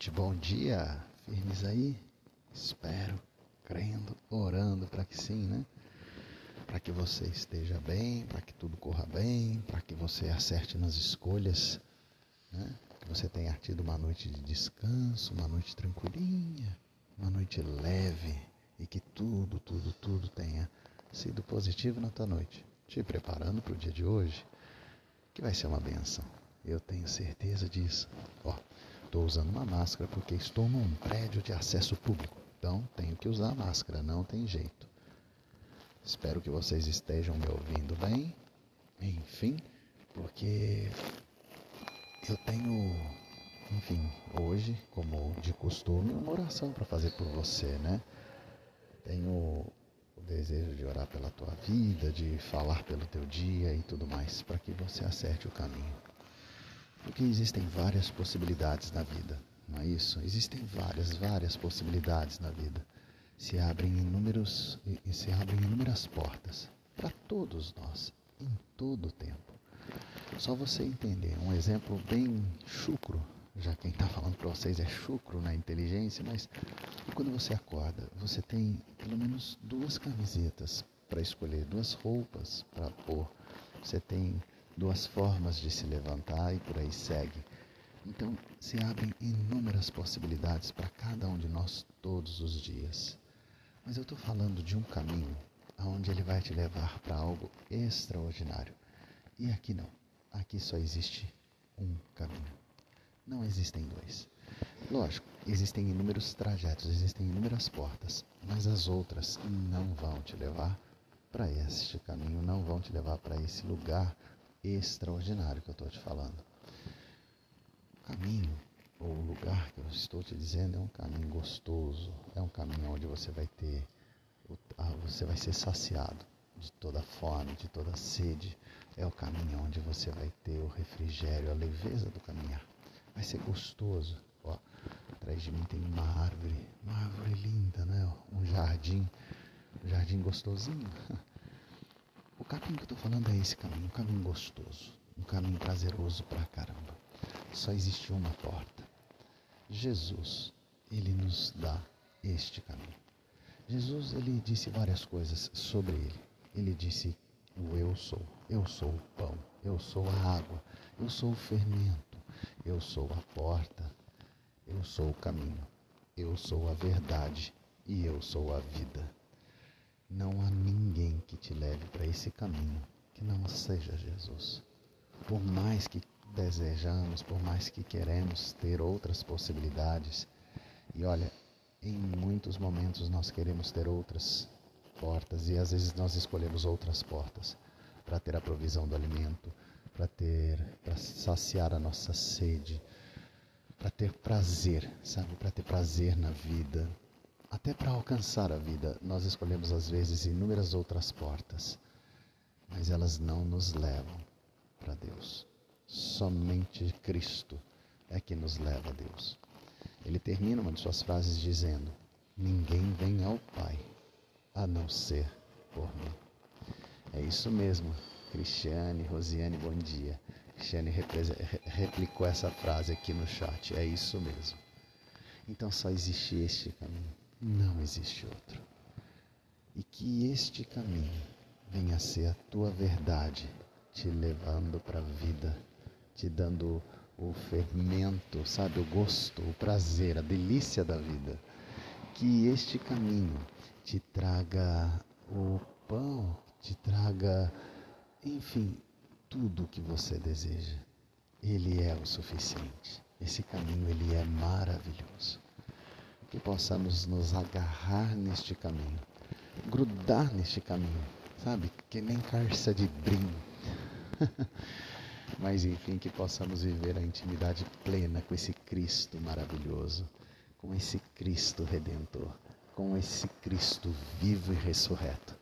gente, bom dia. Firmes aí? Espero, crendo, orando para que sim, né? Para que você esteja bem, para que tudo corra bem, para que você acerte nas escolhas, né? Que você tenha tido uma noite de descanso, uma noite tranquilinha, uma noite leve e que tudo, tudo, tudo tenha sido positivo na tua noite, te preparando para o dia de hoje, que vai ser uma benção. Eu tenho certeza disso. Ó, Estou usando uma máscara porque estou num prédio de acesso público. Então tenho que usar a máscara, não tem jeito. Espero que vocês estejam me ouvindo bem. Enfim, porque eu tenho, enfim, hoje, como de costume, uma oração para fazer por você, né? Tenho o desejo de orar pela tua vida, de falar pelo teu dia e tudo mais, para que você acerte o caminho. Porque existem várias possibilidades na vida, não é isso? Existem várias, várias possibilidades na vida. Se abrem inúmeros e se abrem inúmeras portas para todos nós, em todo o tempo. Só você entender, um exemplo bem chucro, já quem está falando para vocês é chucro na inteligência, mas quando você acorda, você tem pelo menos duas camisetas para escolher, duas roupas para pôr. Você tem duas formas de se levantar e por aí segue. Então se abrem inúmeras possibilidades para cada um de nós todos os dias. Mas eu estou falando de um caminho onde ele vai te levar para algo extraordinário. E aqui não. Aqui só existe um caminho. Não existem dois. Lógico, existem inúmeros trajetos, existem inúmeras portas, mas as outras não vão te levar para este caminho, não vão te levar para esse lugar extraordinário que eu estou te falando. O caminho, ou o lugar que eu estou te dizendo, é um caminho gostoso, é um caminho onde você vai ter, você vai ser saciado de toda fome, de toda sede. É o caminho onde você vai ter o refrigério, a leveza do caminhar. Vai ser gostoso. Ó, atrás de mim tem uma árvore, uma árvore linda, né? Um jardim, um jardim gostosinho. Caminho que eu estou falando é esse caminho, um caminho gostoso, um caminho prazeroso pra caramba. Só existe uma porta. Jesus, ele nos dá este caminho. Jesus, ele disse várias coisas sobre ele. Ele disse o eu sou, eu sou o pão, eu sou a água, eu sou o fermento, eu sou a porta, eu sou o caminho, eu sou a verdade e eu sou a vida. Não há ninguém que te leve para esse caminho que não seja Jesus. Por mais que desejamos, por mais que queremos ter outras possibilidades, e olha, em muitos momentos nós queremos ter outras portas e às vezes nós escolhemos outras portas para ter a provisão do alimento, para ter, para saciar a nossa sede, para ter prazer, sabe, para ter prazer na vida, até para alcançar a vida, nós escolhemos às vezes inúmeras outras portas, mas elas não nos levam para Deus. Somente Cristo é que nos leva a Deus. Ele termina uma de suas frases dizendo: Ninguém vem ao Pai a não ser por mim. É isso mesmo, Cristiane, Rosiane, bom dia. Cristiane replicou essa frase aqui no chat. É isso mesmo. Então só existe este caminho não existe outro. E que este caminho venha a ser a tua verdade, te levando para a vida, te dando o fermento, sabe, o gosto, o prazer, a delícia da vida. Que este caminho te traga o pão, te traga, enfim, tudo o que você deseja. Ele é o suficiente. Esse caminho ele é maravilhoso que possamos nos agarrar neste caminho, grudar neste caminho, sabe? Que nem carça de brim. Mas enfim, que possamos viver a intimidade plena com esse Cristo maravilhoso, com esse Cristo redentor, com esse Cristo vivo e ressurreto,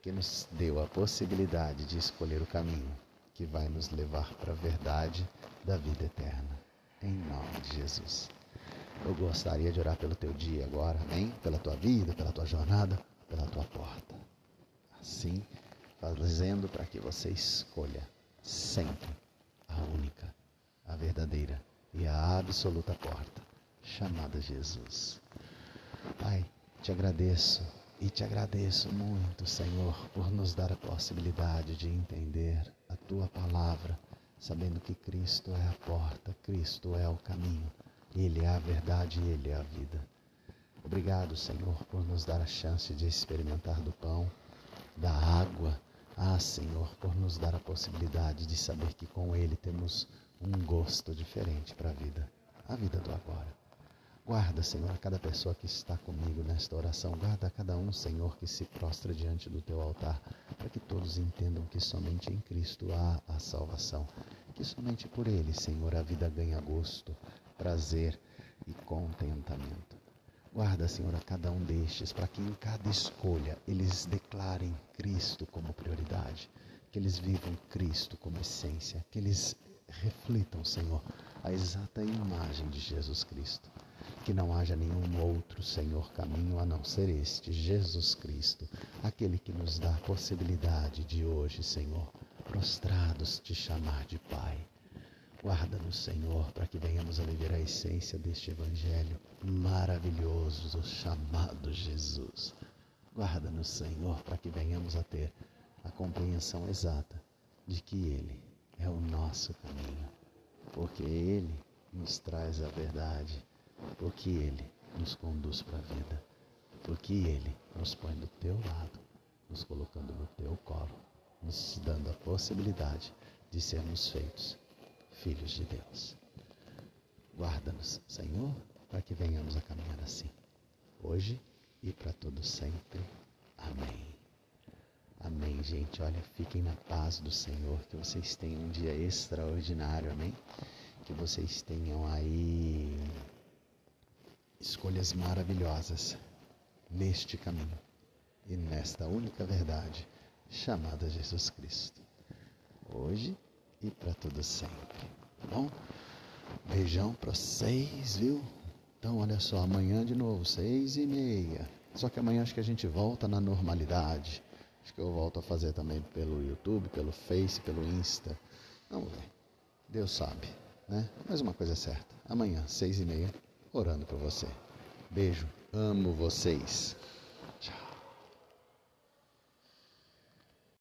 que nos deu a possibilidade de escolher o caminho que vai nos levar para a verdade da vida eterna. Em nome de Jesus. Eu gostaria de orar pelo teu dia agora, amém? Pela tua vida, pela tua jornada, pela tua porta. Assim, fazendo para que você escolha sempre a única, a verdadeira e a absoluta porta, chamada Jesus. Pai, te agradeço e te agradeço muito, Senhor, por nos dar a possibilidade de entender a tua palavra, sabendo que Cristo é a porta, Cristo é o caminho, Ele é a verdade e Ele é a vida. Obrigado, Senhor, por nos dar a chance de experimentar do pão, da água. Ah, Senhor, por nos dar a possibilidade de saber que com Ele temos um gosto diferente para a vida, a vida do agora. Guarda, Senhor, a cada pessoa que está comigo nesta oração. Guarda a cada um, Senhor, que se prostra diante do teu altar, para que todos entendam que somente em Cristo há a salvação. Que somente por Ele, Senhor, a vida ganha gosto, prazer e contentamento. Guarda, Senhor, a cada um destes, para que em cada escolha eles declarem Cristo como prioridade, que eles vivam Cristo como essência, que eles reflitam, Senhor, a exata imagem de Jesus Cristo que não haja nenhum outro Senhor caminho a não ser este, Jesus Cristo, aquele que nos dá a possibilidade de hoje, Senhor, prostrados te chamar de Pai. Guarda-nos, Senhor, para que venhamos a viver a essência deste Evangelho maravilhoso chamado Jesus. Guarda-nos, Senhor, para que venhamos a ter a compreensão exata de que Ele é o nosso caminho, porque Ele nos traz a verdade. Porque Ele nos conduz para a vida, porque Ele nos põe do teu lado, nos colocando no teu colo, nos dando a possibilidade de sermos feitos filhos de Deus. Guarda-nos, Senhor, para que venhamos a caminhar assim, hoje e para todo sempre. Amém. Amém, gente. Olha, fiquem na paz do Senhor, que vocês tenham um dia extraordinário, amém? Que vocês tenham aí escolhas maravilhosas neste caminho e nesta única verdade chamada Jesus Cristo, hoje e para todo sempre. Tá bom? Beijão para vocês, viu? Então, olha só, amanhã de novo, seis e meia. Só que amanhã acho que a gente volta na normalidade. Acho que eu volto a fazer também pelo YouTube, pelo Face, pelo Insta. Vamos ver. Deus sabe, né? Mas uma coisa é certa. Amanhã, seis e meia, orando por você. Beijo, amo vocês.